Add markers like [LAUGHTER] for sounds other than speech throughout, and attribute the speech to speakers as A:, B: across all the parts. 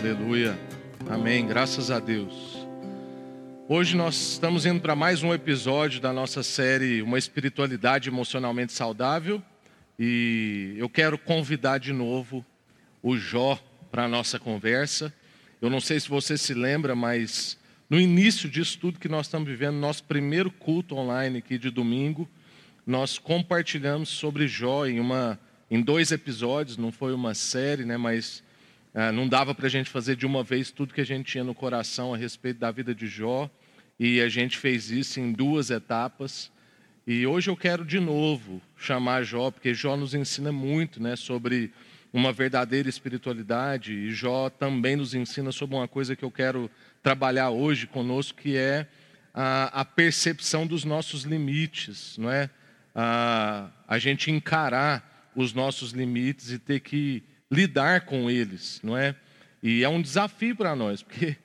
A: Aleluia. Amém. Graças a Deus. Hoje nós estamos indo para mais um episódio da nossa série Uma Espiritualidade Emocionalmente Saudável. E eu quero convidar de novo o Jó para a nossa conversa. Eu não sei se você se lembra, mas no início disso tudo que nós estamos vivendo, nosso primeiro culto online aqui de domingo, nós compartilhamos sobre Jó em, uma, em dois episódios, não foi uma série, né, mas não dava para a gente fazer de uma vez tudo que a gente tinha no coração a respeito da vida de Jó, e a gente fez isso em duas etapas. E hoje eu quero de novo chamar Jó, porque Jó nos ensina muito né, sobre uma verdadeira espiritualidade, e Jó também nos ensina sobre uma coisa que eu quero trabalhar hoje conosco, que é a, a percepção dos nossos limites, não é? A, a gente encarar os nossos limites e ter que lidar com eles, não é? E é um desafio para nós, porque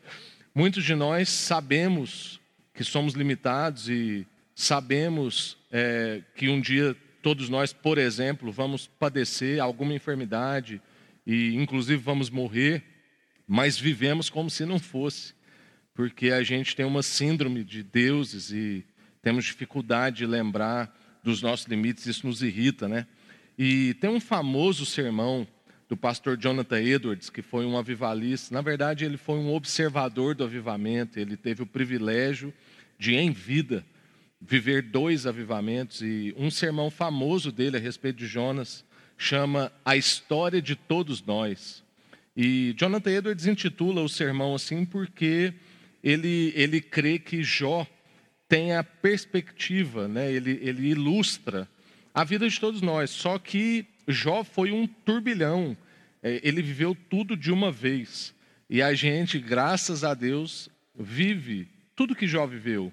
A: muitos de nós sabemos que somos limitados e sabemos é, que um dia todos nós, por exemplo, vamos padecer alguma enfermidade e inclusive vamos morrer, mas vivemos como se não fosse, porque a gente tem uma síndrome de deuses e temos dificuldade de lembrar dos nossos limites, isso nos irrita, né? E tem um famoso sermão do pastor Jonathan Edwards, que foi um avivalista. Na verdade, ele foi um observador do avivamento, ele teve o privilégio de, em vida, viver dois avivamentos. E um sermão famoso dele a respeito de Jonas chama A História de Todos Nós. E Jonathan Edwards intitula o sermão assim porque ele, ele crê que Jó tem a perspectiva, né? ele, ele ilustra a vida de todos nós, só que Jó foi um turbilhão. É, ele viveu tudo de uma vez. E a gente, graças a Deus, vive tudo que Jó viveu: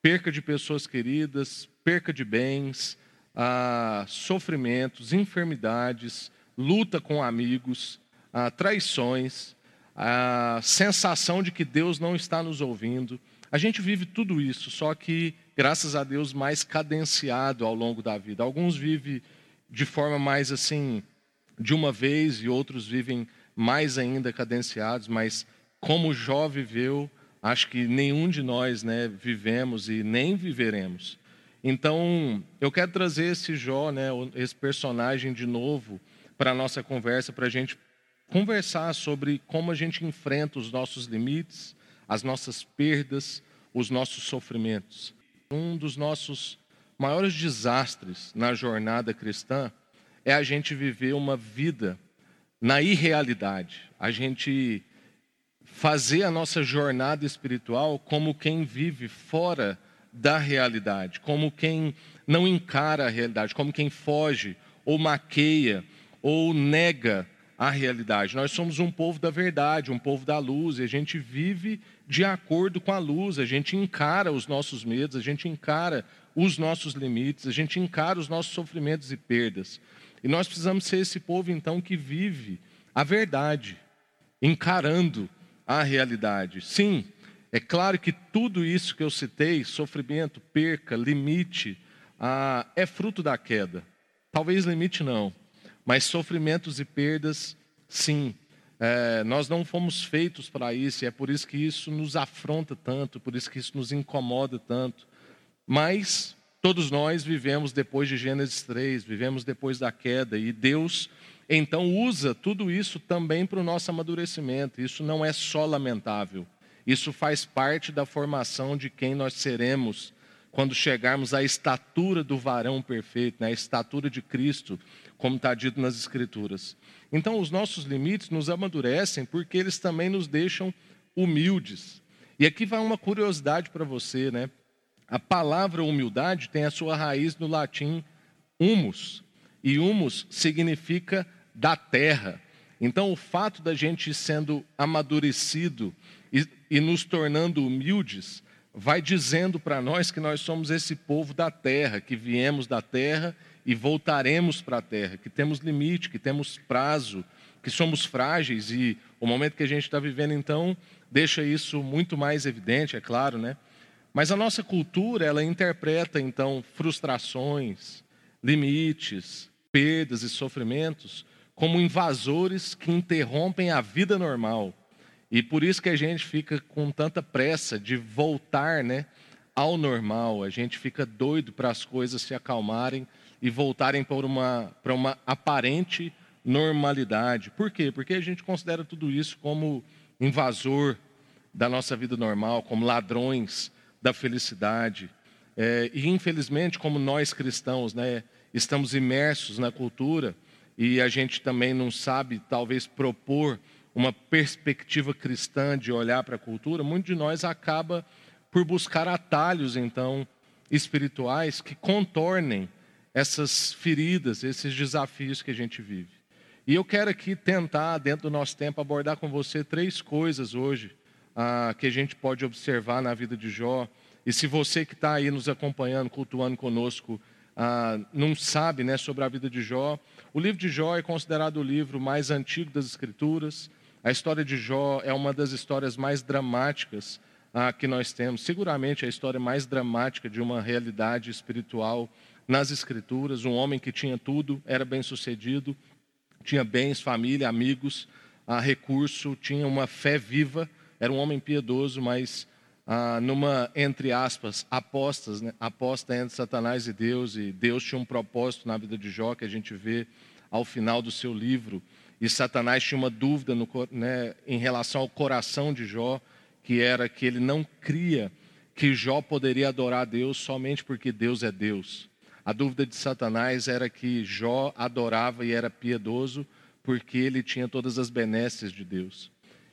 A: perca de pessoas queridas, perca de bens, ah, sofrimentos, enfermidades, luta com amigos, ah, traições, a sensação de que Deus não está nos ouvindo. A gente vive tudo isso, só que, graças a Deus, mais cadenciado ao longo da vida. Alguns vivem de forma mais assim, de uma vez, e outros vivem mais ainda cadenciados, mas como Jó viveu, acho que nenhum de nós né, vivemos e nem viveremos. Então, eu quero trazer esse Jó, né, esse personagem de novo para a nossa conversa, para a gente conversar sobre como a gente enfrenta os nossos limites, as nossas perdas, os nossos sofrimentos. Um dos nossos maiores desastres na jornada cristã é a gente viver uma vida na irrealidade, a gente fazer a nossa jornada espiritual como quem vive fora da realidade, como quem não encara a realidade, como quem foge ou maqueia ou nega a realidade. Nós somos um povo da verdade, um povo da luz, e a gente vive de acordo com a luz, a gente encara os nossos medos, a gente encara os nossos limites, a gente encara os nossos sofrimentos e perdas. E nós precisamos ser esse povo, então, que vive a verdade, encarando a realidade. Sim, é claro que tudo isso que eu citei sofrimento, perca, limite ah, é fruto da queda. Talvez limite não, mas sofrimentos e perdas, sim. É, nós não fomos feitos para isso, e é por isso que isso nos afronta tanto, por isso que isso nos incomoda tanto. Mas todos nós vivemos depois de Gênesis 3, vivemos depois da queda, e Deus então usa tudo isso também para o nosso amadurecimento. Isso não é só lamentável, isso faz parte da formação de quem nós seremos quando chegarmos à estatura do varão perfeito, na né? estatura de Cristo, como está dito nas Escrituras. Então, os nossos limites nos amadurecem porque eles também nos deixam humildes. E aqui vai uma curiosidade para você, né? A palavra humildade tem a sua raiz no latim humus, e humus significa da terra. Então, o fato da gente sendo amadurecido e, e nos tornando humildes, vai dizendo para nós que nós somos esse povo da terra, que viemos da terra e voltaremos para a terra, que temos limite, que temos prazo, que somos frágeis e o momento que a gente está vivendo, então, deixa isso muito mais evidente, é claro, né? Mas a nossa cultura, ela interpreta então frustrações, limites, perdas e sofrimentos como invasores que interrompem a vida normal, E por isso que a gente fica com tanta pressa de voltar né, ao normal, a gente fica doido para as coisas se acalmarem e voltarem para uma, para uma aparente normalidade. Por quê? Porque a gente considera tudo isso como invasor da nossa vida normal, como ladrões da felicidade. É, e infelizmente, como nós cristãos, né, estamos imersos na cultura e a gente também não sabe, talvez, propor uma perspectiva cristã de olhar para a cultura, muito de nós acaba por buscar atalhos, então, espirituais que contornem essas feridas, esses desafios que a gente vive. E eu quero aqui tentar, dentro do nosso tempo, abordar com você três coisas hoje ah, que a gente pode observar na vida de Jó. E se você que está aí nos acompanhando, cultuando conosco, ah, não sabe né, sobre a vida de Jó, o livro de Jó é considerado o livro mais antigo das Escrituras. A história de Jó é uma das histórias mais dramáticas ah, que nós temos. Seguramente a história mais dramática de uma realidade espiritual nas Escrituras. Um homem que tinha tudo, era bem sucedido, tinha bens, família, amigos, ah, recurso, tinha uma fé viva, era um homem piedoso, mas ah, numa, entre aspas, apostas, né? aposta entre Satanás e Deus, e Deus tinha um propósito na vida de Jó, que a gente vê ao final do seu livro, e Satanás tinha uma dúvida no, né, em relação ao coração de Jó, que era que ele não cria que Jó poderia adorar a Deus somente porque Deus é Deus. A dúvida de Satanás era que Jó adorava e era piedoso porque ele tinha todas as benesses de Deus.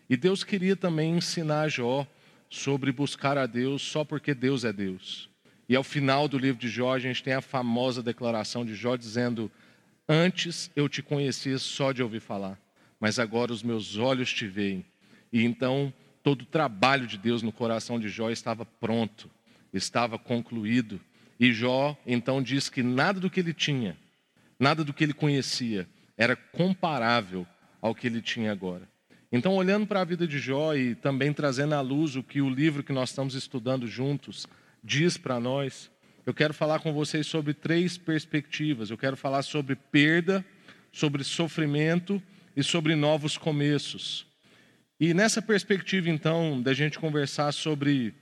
A: E Deus queria também ensinar Jó sobre buscar a Deus só porque Deus é Deus. E ao final do livro de Jó, a gente tem a famosa declaração de Jó dizendo: Antes eu te conhecia só de ouvir falar, mas agora os meus olhos te veem. E então todo o trabalho de Deus no coração de Jó estava pronto, estava concluído. E Jó então diz que nada do que ele tinha, nada do que ele conhecia, era comparável ao que ele tinha agora. Então, olhando para a vida de Jó e também trazendo à luz o que o livro que nós estamos estudando juntos diz para nós, eu quero falar com vocês sobre três perspectivas. Eu quero falar sobre perda, sobre sofrimento e sobre novos começos. E nessa perspectiva, então, da gente conversar sobre,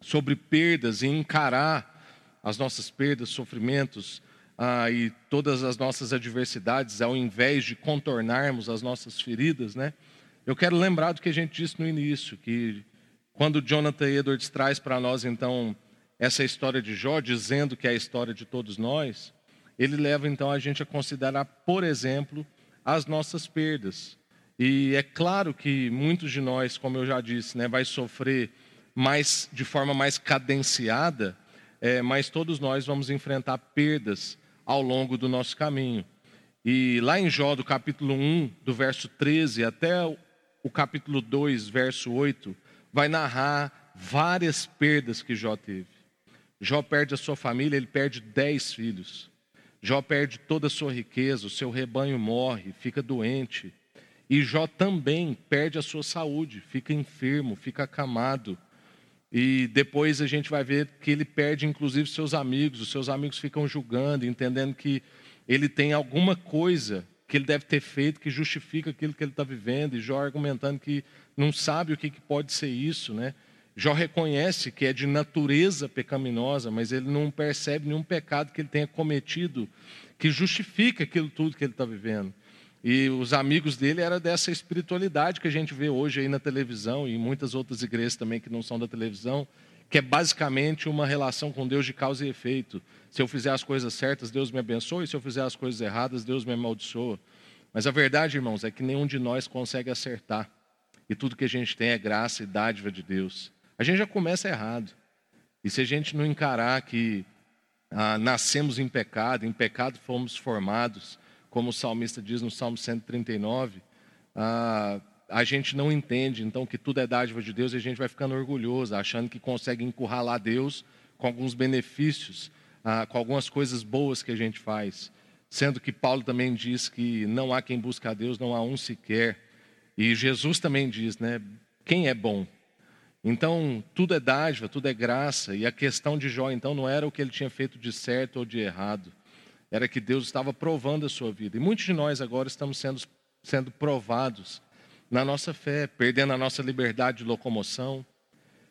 A: sobre perdas e encarar as nossas perdas, sofrimentos ah, e todas as nossas adversidades, ao invés de contornarmos as nossas feridas, né? Eu quero lembrar do que a gente disse no início, que quando Jonathan Edwards traz para nós, então, essa história de Jó, dizendo que é a história de todos nós, ele leva, então, a gente a considerar, por exemplo, as nossas perdas. E é claro que muitos de nós, como eu já disse, né, vai sofrer mais, de forma mais cadenciada, é, mas todos nós vamos enfrentar perdas ao longo do nosso caminho. E lá em Jó, do capítulo 1, do verso 13 até o capítulo 2, verso 8, vai narrar várias perdas que Jó teve. Jó perde a sua família, ele perde dez filhos. Jó perde toda a sua riqueza, o seu rebanho morre, fica doente. E Jó também perde a sua saúde, fica enfermo, fica acamado. E depois a gente vai ver que ele perde inclusive seus amigos, os seus amigos ficam julgando, entendendo que ele tem alguma coisa que ele deve ter feito que justifica aquilo que ele está vivendo, e Jó argumentando que não sabe o que, que pode ser isso, né? Jó reconhece que é de natureza pecaminosa, mas ele não percebe nenhum pecado que ele tenha cometido que justifica aquilo tudo que ele está vivendo. E os amigos dele eram dessa espiritualidade que a gente vê hoje aí na televisão e em muitas outras igrejas também que não são da televisão, que é basicamente uma relação com Deus de causa e efeito. Se eu fizer as coisas certas, Deus me abençoa, e se eu fizer as coisas erradas, Deus me amaldiçoa. Mas a verdade, irmãos, é que nenhum de nós consegue acertar. E tudo que a gente tem é graça e dádiva de Deus. A gente já começa errado. E se a gente não encarar que ah, nascemos em pecado, em pecado fomos formados, como o salmista diz no Salmo 139, ah, a gente não entende, então, que tudo é dádiva de Deus e a gente vai ficando orgulhoso, achando que consegue encurralar Deus com alguns benefícios, ah, com algumas coisas boas que a gente faz. Sendo que Paulo também diz que não há quem busque a Deus, não há um sequer. E Jesus também diz, né? Quem é bom? Então, tudo é dádiva, tudo é graça. E a questão de Jó, então, não era o que ele tinha feito de certo ou de errado. Era que Deus estava provando a sua vida. E muitos de nós agora estamos sendo, sendo provados na nossa fé, perdendo a nossa liberdade de locomoção,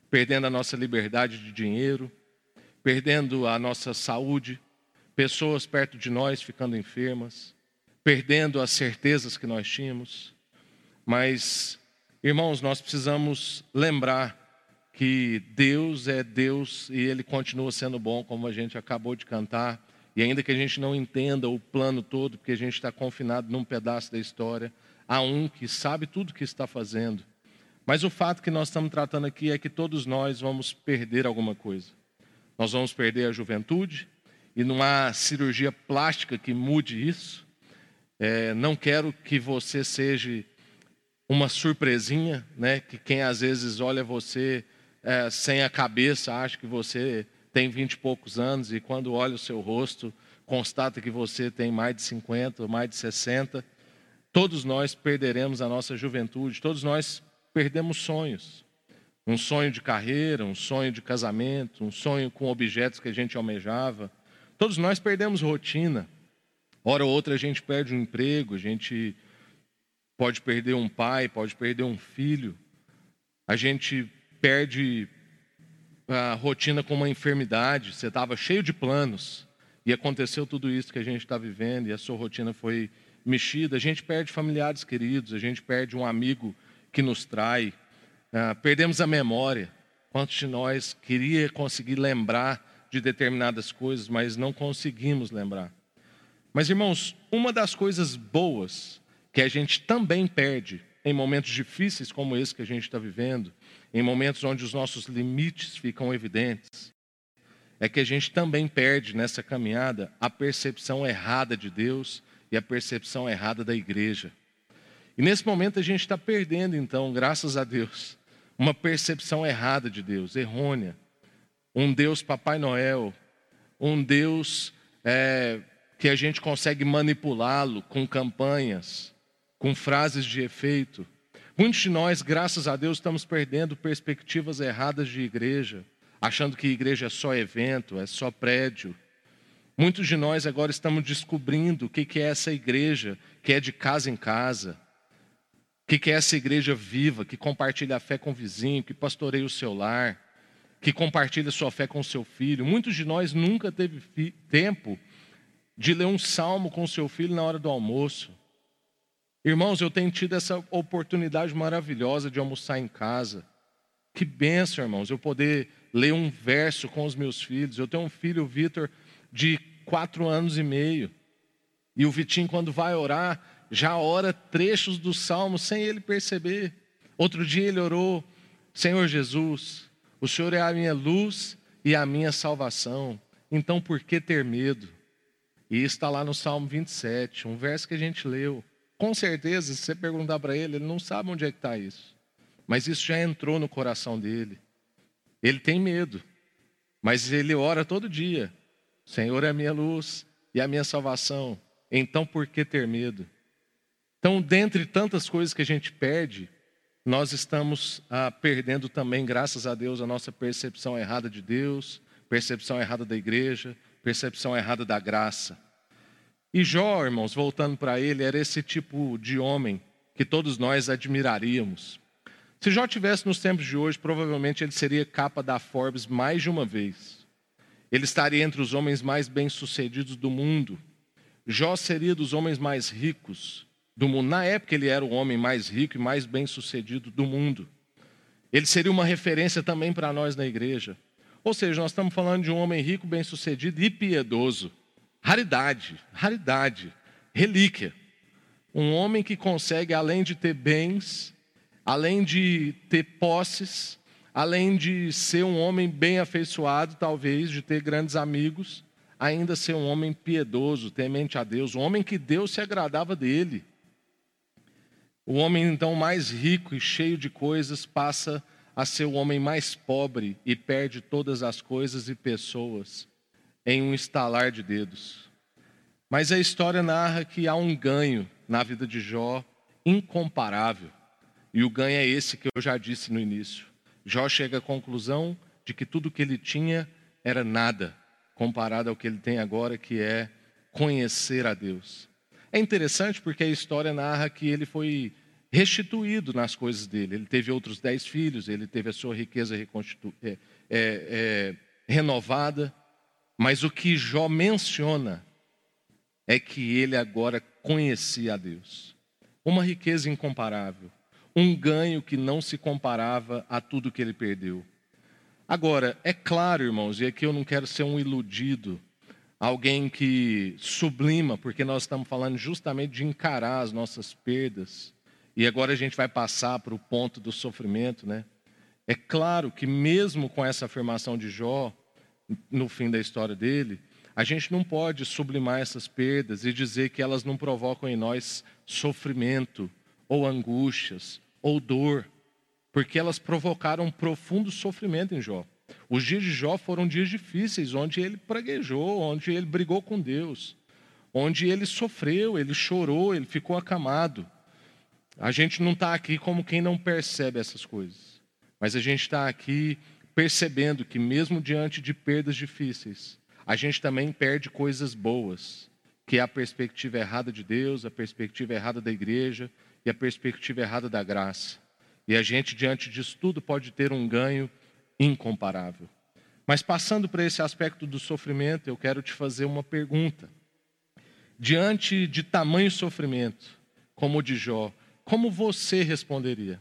A: perdendo a nossa liberdade de dinheiro, perdendo a nossa saúde, pessoas perto de nós ficando enfermas, perdendo as certezas que nós tínhamos. Mas, irmãos, nós precisamos lembrar que Deus é Deus e Ele continua sendo bom, como a gente acabou de cantar. E ainda que a gente não entenda o plano todo, porque a gente está confinado num pedaço da história, há um que sabe tudo o que está fazendo. Mas o fato que nós estamos tratando aqui é que todos nós vamos perder alguma coisa. Nós vamos perder a juventude, e não há cirurgia plástica que mude isso. É, não quero que você seja uma surpresinha, né? Que quem às vezes olha você é, sem a cabeça acha que você tem vinte e poucos anos e quando olha o seu rosto constata que você tem mais de 50, mais de 60. Todos nós perderemos a nossa juventude, todos nós perdemos sonhos. Um sonho de carreira, um sonho de casamento, um sonho com objetos que a gente almejava. Todos nós perdemos rotina. Hora ou outra a gente perde um emprego, a gente pode perder um pai, pode perder um filho. A gente perde a rotina com uma enfermidade. Você estava cheio de planos e aconteceu tudo isso que a gente está vivendo e a sua rotina foi mexida. A gente perde familiares queridos, a gente perde um amigo que nos trai. Ah, perdemos a memória. Quantos de nós queria conseguir lembrar de determinadas coisas, mas não conseguimos lembrar. Mas, irmãos, uma das coisas boas que a gente também perde em momentos difíceis como esse que a gente está vivendo, em momentos onde os nossos limites ficam evidentes, é que a gente também perde nessa caminhada a percepção errada de Deus e a percepção errada da igreja. E nesse momento a gente está perdendo, então, graças a Deus, uma percepção errada de Deus, errônea um Deus Papai Noel, um Deus é, que a gente consegue manipulá-lo com campanhas, com frases de efeito. Muitos de nós, graças a Deus, estamos perdendo perspectivas erradas de igreja, achando que igreja é só evento, é só prédio. Muitos de nós agora estamos descobrindo o que é essa igreja que é de casa em casa, o que é essa igreja viva, que compartilha a fé com o vizinho, que pastoreia o seu lar que compartilha sua fé com seu filho. Muitos de nós nunca teve tempo de ler um salmo com seu filho na hora do almoço. Irmãos, eu tenho tido essa oportunidade maravilhosa de almoçar em casa. Que benção, irmãos, eu poder ler um verso com os meus filhos. Eu tenho um filho, o Vitor, de quatro anos e meio. E o Vitinho, quando vai orar, já ora trechos do salmo sem ele perceber. Outro dia ele orou, Senhor Jesus, o Senhor é a minha luz e a minha salvação. Então por que ter medo? E está lá no Salmo 27, um verso que a gente leu. Com certeza, se você perguntar para ele, ele não sabe onde é que está isso. Mas isso já entrou no coração dele. Ele tem medo, mas ele ora todo dia. Senhor é a minha luz e a minha salvação. Então por que ter medo? Então, dentre tantas coisas que a gente perde, nós estamos ah, perdendo também, graças a Deus, a nossa percepção errada de Deus, percepção errada da igreja, percepção errada da graça. E Jó, irmãos, voltando para ele, era esse tipo de homem que todos nós admiraríamos. Se Jó tivesse nos tempos de hoje, provavelmente ele seria capa da Forbes mais de uma vez. Ele estaria entre os homens mais bem-sucedidos do mundo. Jó seria dos homens mais ricos do mundo. Na época, ele era o homem mais rico e mais bem-sucedido do mundo. Ele seria uma referência também para nós na igreja. Ou seja, nós estamos falando de um homem rico, bem-sucedido e piedoso. Raridade, raridade, relíquia. Um homem que consegue, além de ter bens, além de ter posses, além de ser um homem bem afeiçoado, talvez, de ter grandes amigos, ainda ser um homem piedoso, temente a Deus, um homem que Deus se agradava dele. O homem então mais rico e cheio de coisas passa a ser o homem mais pobre e perde todas as coisas e pessoas em um estalar de dedos. Mas a história narra que há um ganho na vida de Jó incomparável. E o ganho é esse que eu já disse no início. Jó chega à conclusão de que tudo que ele tinha era nada comparado ao que ele tem agora, que é conhecer a Deus. É interessante porque a história narra que ele foi restituído nas coisas dele. Ele teve outros dez filhos, ele teve a sua riqueza é, é, é, renovada. Mas o que Jó menciona é que ele agora conhecia a Deus. Uma riqueza incomparável, um ganho que não se comparava a tudo que ele perdeu. Agora, é claro, irmãos, e aqui eu não quero ser um iludido, alguém que sublima, porque nós estamos falando justamente de encarar as nossas perdas. E agora a gente vai passar para o ponto do sofrimento, né? É claro que mesmo com essa afirmação de Jó, no fim da história dele, a gente não pode sublimar essas perdas e dizer que elas não provocam em nós sofrimento, ou angústias, ou dor, porque elas provocaram um profundo sofrimento em Jó. Os dias de Jó foram dias difíceis, onde ele praguejou, onde ele brigou com Deus, onde ele sofreu, ele chorou, ele ficou acamado. A gente não está aqui como quem não percebe essas coisas, mas a gente está aqui percebendo que, mesmo diante de perdas difíceis, a gente também perde coisas boas, que é a perspectiva errada de Deus, a perspectiva errada da igreja e a perspectiva errada da graça. E a gente, diante disso tudo, pode ter um ganho incomparável. Mas passando para esse aspecto do sofrimento, eu quero te fazer uma pergunta. Diante de tamanho sofrimento, como o de Jó, como você responderia?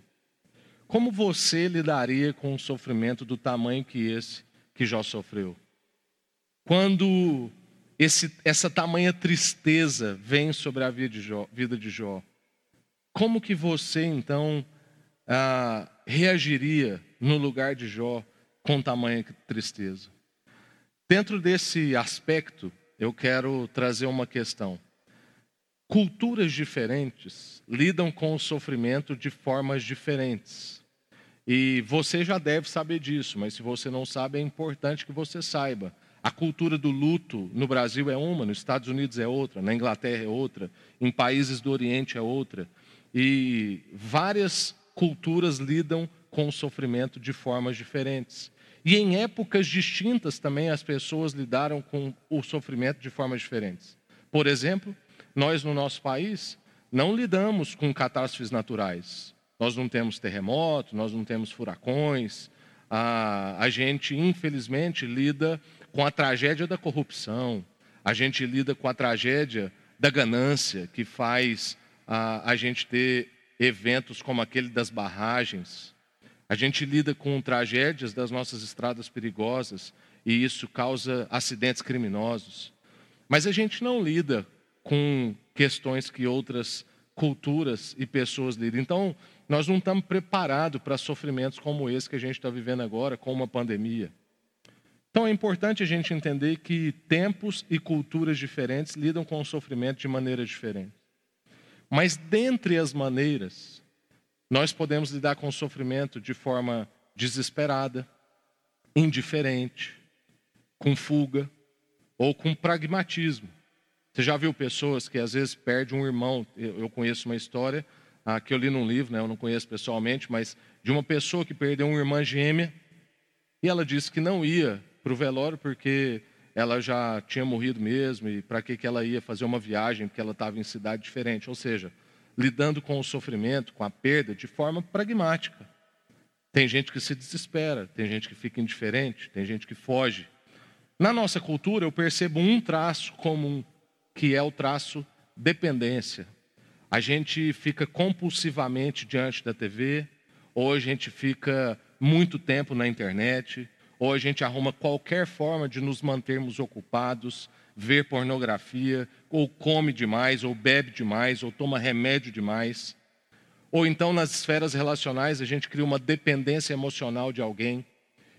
A: Como você lidaria com um sofrimento do tamanho que esse que Jó sofreu? Quando esse, essa tamanha tristeza vem sobre a vida de Jó, vida de Jó como que você então ah, reagiria no lugar de Jó com tamanha tristeza? Dentro desse aspecto, eu quero trazer uma questão. Culturas diferentes lidam com o sofrimento de formas diferentes. E você já deve saber disso, mas se você não sabe, é importante que você saiba. A cultura do luto no Brasil é uma, nos Estados Unidos é outra, na Inglaterra é outra, em países do Oriente é outra. E várias culturas lidam com o sofrimento de formas diferentes. E em épocas distintas também as pessoas lidaram com o sofrimento de formas diferentes. Por exemplo, nós no nosso país não lidamos com catástrofes naturais. Nós não temos terremoto, nós não temos furacões. A, a gente, infelizmente, lida com a tragédia da corrupção. A gente lida com a tragédia da ganância, que faz a, a gente ter eventos como aquele das barragens. A gente lida com tragédias das nossas estradas perigosas e isso causa acidentes criminosos. Mas a gente não lida com questões que outras culturas e pessoas lidam. Então, nós não estamos preparados para sofrimentos como esse que a gente está vivendo agora, com uma pandemia. Então, é importante a gente entender que tempos e culturas diferentes lidam com o sofrimento de maneira diferente. Mas dentre as maneiras, nós podemos lidar com o sofrimento de forma desesperada, indiferente, com fuga ou com pragmatismo. Você já viu pessoas que às vezes perdem um irmão? Eu conheço uma história ah, que eu li num livro, né, eu não conheço pessoalmente, mas de uma pessoa que perdeu uma irmã gêmea e ela disse que não ia para o velório porque ela já tinha morrido mesmo e para que, que ela ia fazer uma viagem, porque ela estava em cidade diferente. Ou seja, lidando com o sofrimento, com a perda, de forma pragmática. Tem gente que se desespera, tem gente que fica indiferente, tem gente que foge. Na nossa cultura, eu percebo um traço comum, que é o traço dependência. A gente fica compulsivamente diante da TV, ou a gente fica muito tempo na internet, ou a gente arruma qualquer forma de nos mantermos ocupados, ver pornografia, ou come demais, ou bebe demais, ou toma remédio demais. Ou então nas esferas relacionais a gente cria uma dependência emocional de alguém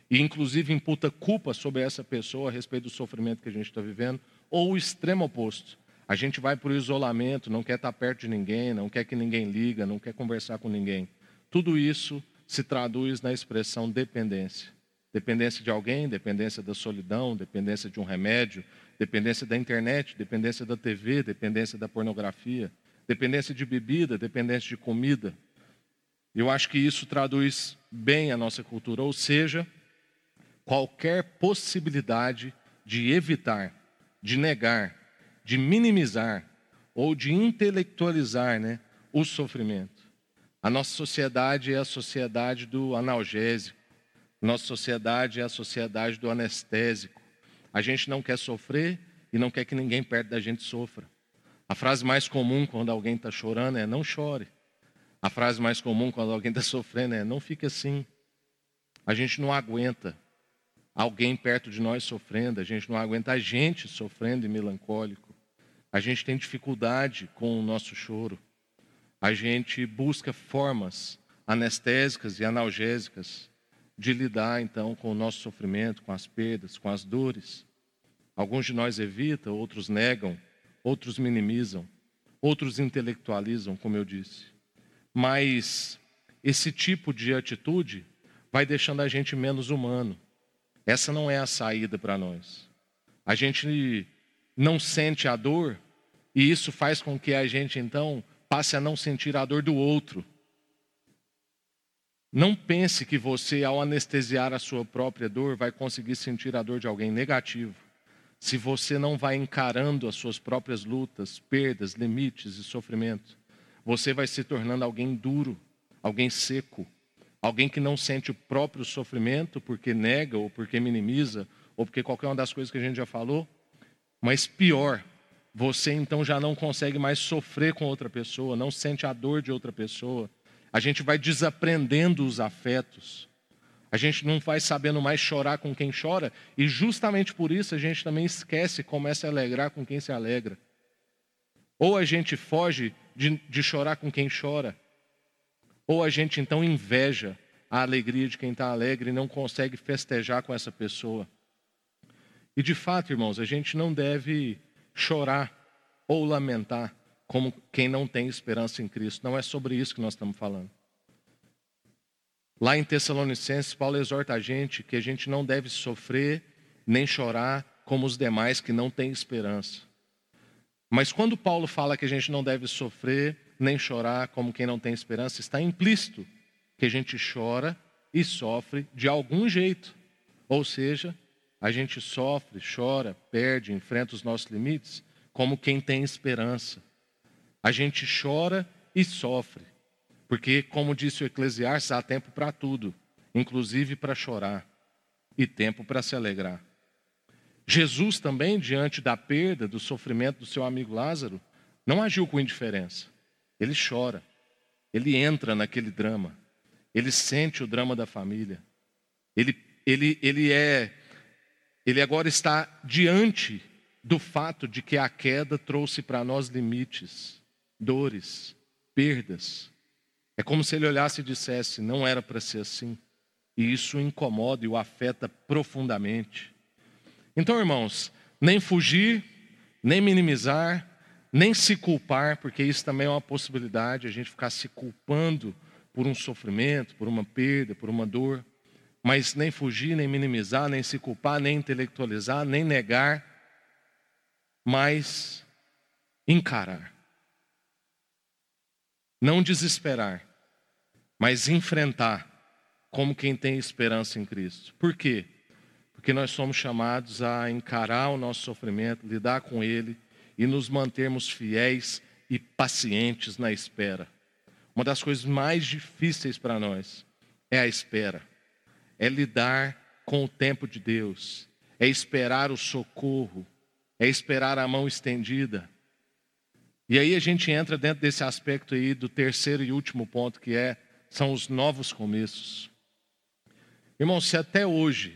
A: e inclusive imputa culpa sobre essa pessoa a respeito do sofrimento que a gente está vivendo, ou o extremo oposto. A gente vai para o isolamento, não quer estar perto de ninguém, não quer que ninguém liga, não quer conversar com ninguém. Tudo isso se traduz na expressão dependência. Dependência de alguém, dependência da solidão, dependência de um remédio, dependência da internet, dependência da TV, dependência da pornografia, dependência de bebida, dependência de comida. Eu acho que isso traduz bem a nossa cultura, ou seja, qualquer possibilidade de evitar, de negar, de minimizar ou de intelectualizar né, o sofrimento. A nossa sociedade é a sociedade do analgésico. Nossa sociedade é a sociedade do anestésico. A gente não quer sofrer e não quer que ninguém perto da gente sofra. A frase mais comum quando alguém está chorando é não chore. A frase mais comum quando alguém está [LAUGHS] sofrendo é não fique assim. A gente não aguenta alguém perto de nós sofrendo, a gente não aguenta a gente sofrendo e melancólico. A gente tem dificuldade com o nosso choro. A gente busca formas anestésicas e analgésicas de lidar então com o nosso sofrimento, com as perdas, com as dores. Alguns de nós evitam, outros negam, outros minimizam, outros intelectualizam, como eu disse. Mas esse tipo de atitude vai deixando a gente menos humano. Essa não é a saída para nós. A gente não sente a dor e isso faz com que a gente então passe a não sentir a dor do outro. Não pense que você, ao anestesiar a sua própria dor, vai conseguir sentir a dor de alguém negativo. Se você não vai encarando as suas próprias lutas, perdas, limites e sofrimento, você vai se tornando alguém duro, alguém seco, alguém que não sente o próprio sofrimento porque nega ou porque minimiza ou porque qualquer uma das coisas que a gente já falou. Mas pior, você então já não consegue mais sofrer com outra pessoa, não sente a dor de outra pessoa. A gente vai desaprendendo os afetos. A gente não vai sabendo mais chorar com quem chora, e justamente por isso a gente também esquece começa a alegrar com quem se alegra. Ou a gente foge de, de chorar com quem chora, ou a gente então inveja a alegria de quem está alegre e não consegue festejar com essa pessoa. E de fato, irmãos, a gente não deve chorar ou lamentar como quem não tem esperança em Cristo. Não é sobre isso que nós estamos falando. Lá em Tessalonicenses, Paulo exorta a gente que a gente não deve sofrer nem chorar como os demais que não têm esperança. Mas quando Paulo fala que a gente não deve sofrer nem chorar como quem não tem esperança, está implícito que a gente chora e sofre de algum jeito. Ou seja, a gente sofre, chora, perde, enfrenta os nossos limites como quem tem esperança. A gente chora e sofre, porque, como disse o Eclesiastes, há tempo para tudo, inclusive para chorar, e tempo para se alegrar. Jesus também, diante da perda, do sofrimento do seu amigo Lázaro, não agiu com indiferença. Ele chora, ele entra naquele drama, ele sente o drama da família, ele, ele, ele é ele agora está diante do fato de que a queda trouxe para nós limites, dores, perdas. É como se ele olhasse e dissesse: não era para ser assim. E isso o incomoda e o afeta profundamente. Então, irmãos, nem fugir, nem minimizar, nem se culpar, porque isso também é uma possibilidade, a gente ficar se culpando por um sofrimento, por uma perda, por uma dor mas nem fugir, nem minimizar, nem se culpar, nem intelectualizar, nem negar, mas encarar. Não desesperar, mas enfrentar como quem tem esperança em Cristo. Por quê? Porque nós somos chamados a encarar o nosso sofrimento, lidar com ele e nos mantermos fiéis e pacientes na espera. Uma das coisas mais difíceis para nós é a espera é lidar com o tempo de Deus, é esperar o socorro, é esperar a mão estendida. E aí a gente entra dentro desse aspecto aí do terceiro e último ponto, que é são os novos começos. Irmão, se até hoje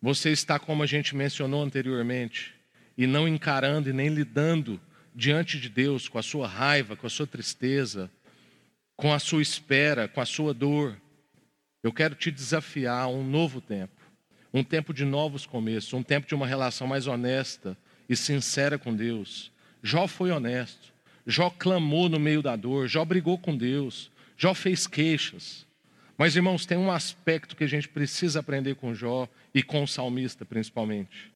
A: você está como a gente mencionou anteriormente, e não encarando e nem lidando diante de Deus com a sua raiva, com a sua tristeza, com a sua espera, com a sua dor, eu quero te desafiar a um novo tempo, um tempo de novos começos, um tempo de uma relação mais honesta e sincera com Deus. Jó foi honesto, Jó clamou no meio da dor, Jó brigou com Deus, Jó fez queixas. Mas, irmãos, tem um aspecto que a gente precisa aprender com Jó e com o salmista, principalmente.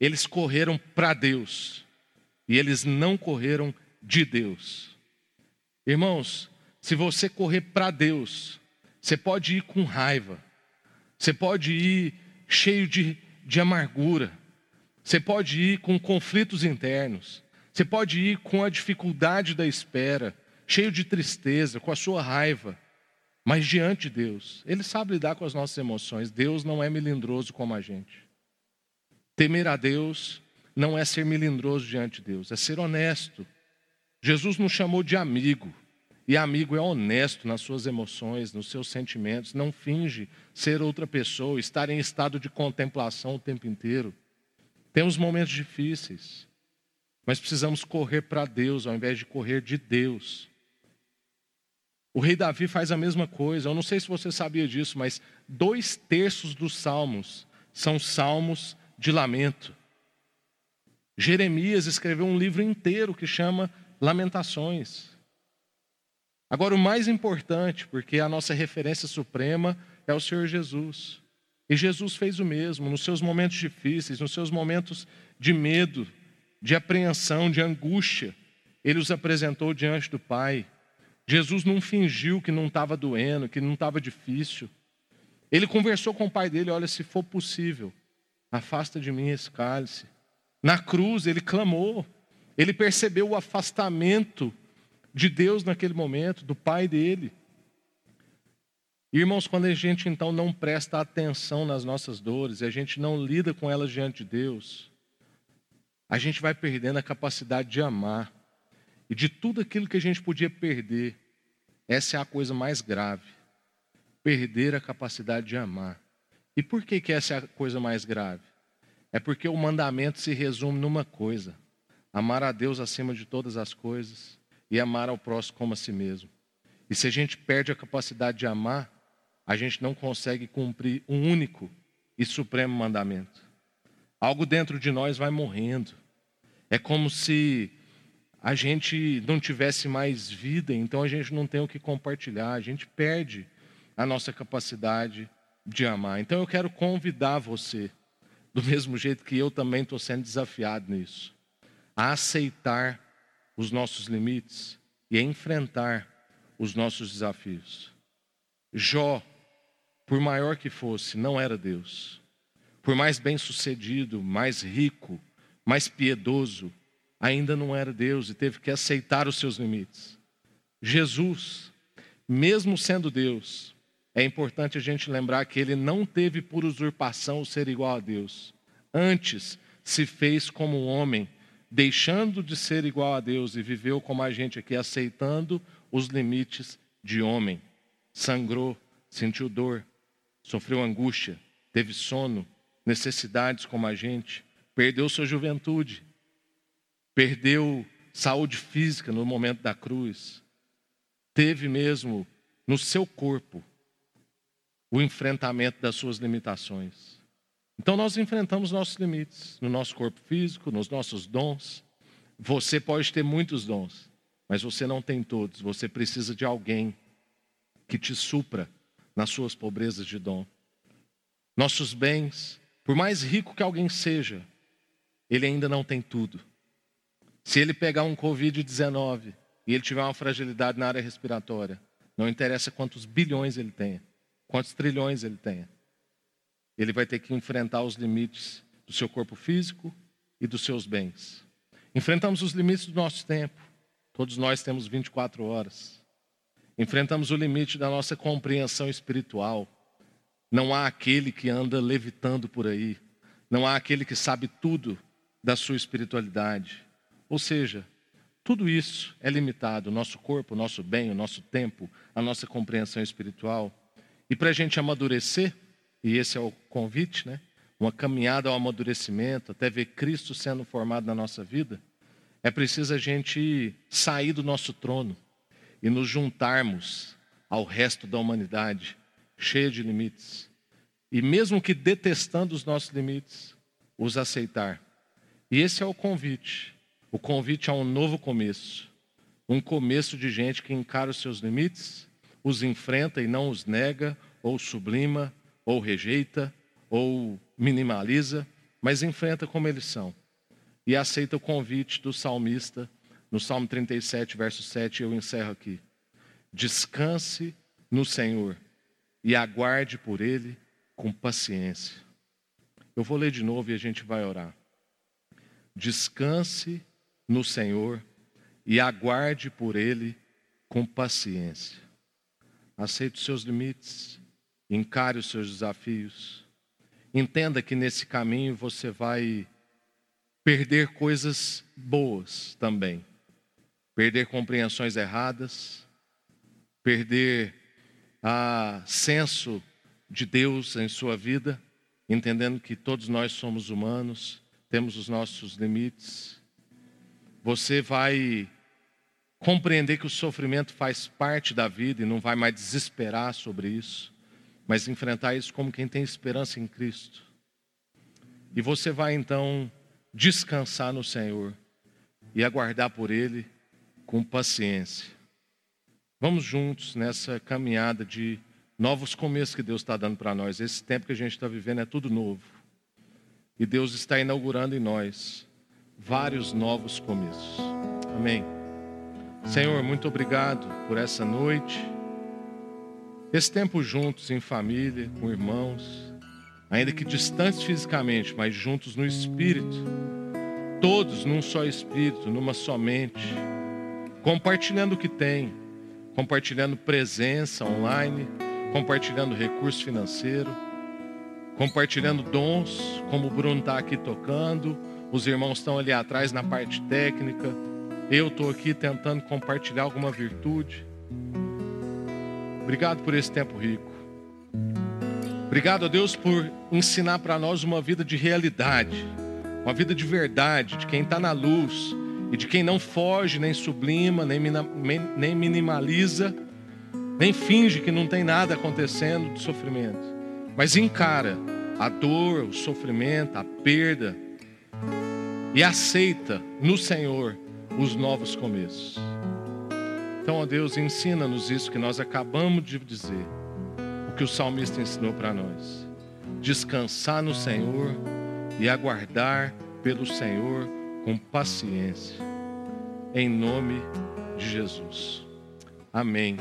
A: Eles correram para Deus e eles não correram de Deus. Irmãos, se você correr para Deus, você pode ir com raiva, você pode ir cheio de, de amargura, você pode ir com conflitos internos, você pode ir com a dificuldade da espera, cheio de tristeza, com a sua raiva, mas diante de Deus. Ele sabe lidar com as nossas emoções. Deus não é melindroso como a gente. Temer a Deus não é ser melindroso diante de Deus, é ser honesto. Jesus nos chamou de amigo. E amigo é honesto nas suas emoções, nos seus sentimentos, não finge ser outra pessoa, estar em estado de contemplação o tempo inteiro. Temos momentos difíceis, mas precisamos correr para Deus ao invés de correr de Deus. O rei Davi faz a mesma coisa. Eu não sei se você sabia disso, mas dois terços dos salmos são salmos de lamento. Jeremias escreveu um livro inteiro que chama Lamentações. Agora, o mais importante, porque a nossa referência suprema é o Senhor Jesus. E Jesus fez o mesmo nos seus momentos difíceis, nos seus momentos de medo, de apreensão, de angústia. Ele os apresentou diante do Pai. Jesus não fingiu que não estava doendo, que não estava difícil. Ele conversou com o pai dele: olha, se for possível, afasta de mim esse cálice. Na cruz, ele clamou, ele percebeu o afastamento de Deus naquele momento, do pai dele. Irmãos, quando a gente então não presta atenção nas nossas dores e a gente não lida com elas diante de Deus, a gente vai perdendo a capacidade de amar. E de tudo aquilo que a gente podia perder, essa é a coisa mais grave. Perder a capacidade de amar. E por que, que essa é a coisa mais grave? É porque o mandamento se resume numa coisa: amar a Deus acima de todas as coisas e amar ao próximo como a si mesmo. E se a gente perde a capacidade de amar, a gente não consegue cumprir um único e supremo mandamento. Algo dentro de nós vai morrendo. É como se a gente não tivesse mais vida, então a gente não tem o que compartilhar, a gente perde a nossa capacidade de amar. Então eu quero convidar você, do mesmo jeito que eu também estou sendo desafiado nisso, a aceitar os nossos limites e a enfrentar os nossos desafios. Jó, por maior que fosse, não era Deus. Por mais bem-sucedido, mais rico, mais piedoso, ainda não era Deus e teve que aceitar os seus limites. Jesus, mesmo sendo Deus, é importante a gente lembrar que ele não teve por usurpação o ser igual a Deus. Antes, se fez como homem deixando de ser igual a Deus e viveu como a gente aqui, aceitando os limites de homem. Sangrou, sentiu dor, sofreu angústia, teve sono, necessidades como a gente, perdeu sua juventude, perdeu saúde física no momento da cruz, teve mesmo no seu corpo o enfrentamento das suas limitações. Então nós enfrentamos nossos limites no nosso corpo físico, nos nossos dons. Você pode ter muitos dons, mas você não tem todos. Você precisa de alguém que te supra nas suas pobrezas de dom. Nossos bens, por mais rico que alguém seja, ele ainda não tem tudo. Se ele pegar um Covid-19 e ele tiver uma fragilidade na área respiratória, não interessa quantos bilhões ele tenha, quantos trilhões ele tenha ele vai ter que enfrentar os limites do seu corpo físico e dos seus bens. Enfrentamos os limites do nosso tempo. Todos nós temos 24 horas. Enfrentamos o limite da nossa compreensão espiritual. Não há aquele que anda levitando por aí. Não há aquele que sabe tudo da sua espiritualidade. Ou seja, tudo isso é limitado, nosso corpo, nosso bem, o nosso tempo, a nossa compreensão espiritual. E para a gente amadurecer, e esse é o convite, né? Uma caminhada ao amadurecimento, até ver Cristo sendo formado na nossa vida, é preciso a gente sair do nosso trono e nos juntarmos ao resto da humanidade, cheia de limites. E mesmo que detestando os nossos limites, os aceitar. E esse é o convite. O convite a um novo começo. Um começo de gente que encara os seus limites, os enfrenta e não os nega ou sublima ou rejeita, ou minimaliza, mas enfrenta como eles são. E aceita o convite do salmista, no Salmo 37, verso 7, eu encerro aqui. Descanse no Senhor e aguarde por Ele com paciência. Eu vou ler de novo e a gente vai orar. Descanse no Senhor e aguarde por Ele com paciência. Aceite os seus limites, encare os seus desafios. Entenda que nesse caminho você vai perder coisas boas também. Perder compreensões erradas, perder a senso de Deus em sua vida, entendendo que todos nós somos humanos, temos os nossos limites. Você vai compreender que o sofrimento faz parte da vida e não vai mais desesperar sobre isso, mas enfrentar isso como quem tem esperança em Cristo. E você vai então descansar no Senhor e aguardar por Ele com paciência. Vamos juntos nessa caminhada de novos começos que Deus está dando para nós. Esse tempo que a gente está vivendo é tudo novo. E Deus está inaugurando em nós vários novos começos. Amém. Senhor, muito obrigado por essa noite. Esse tempo juntos em família, com irmãos, ainda que distantes fisicamente, mas juntos no espírito. Todos num só espírito, numa só mente, compartilhando o que tem compartilhando presença online, compartilhando recurso financeiro, compartilhando dons, como o Bruno está aqui tocando, os irmãos estão ali atrás na parte técnica, eu estou aqui tentando compartilhar alguma virtude. Obrigado por esse tempo rico. Obrigado a Deus por ensinar para nós uma vida de realidade, uma vida de verdade, de quem está na luz, e de quem não foge, nem sublima, nem, nem minimaliza, nem finge que não tem nada acontecendo de sofrimento, mas encara a dor, o sofrimento, a perda e aceita no Senhor os novos começos. Então, ó Deus, ensina-nos isso que nós acabamos de dizer, o que o salmista ensinou para nós: descansar no Senhor e aguardar pelo Senhor com paciência. Em nome de Jesus. Amém.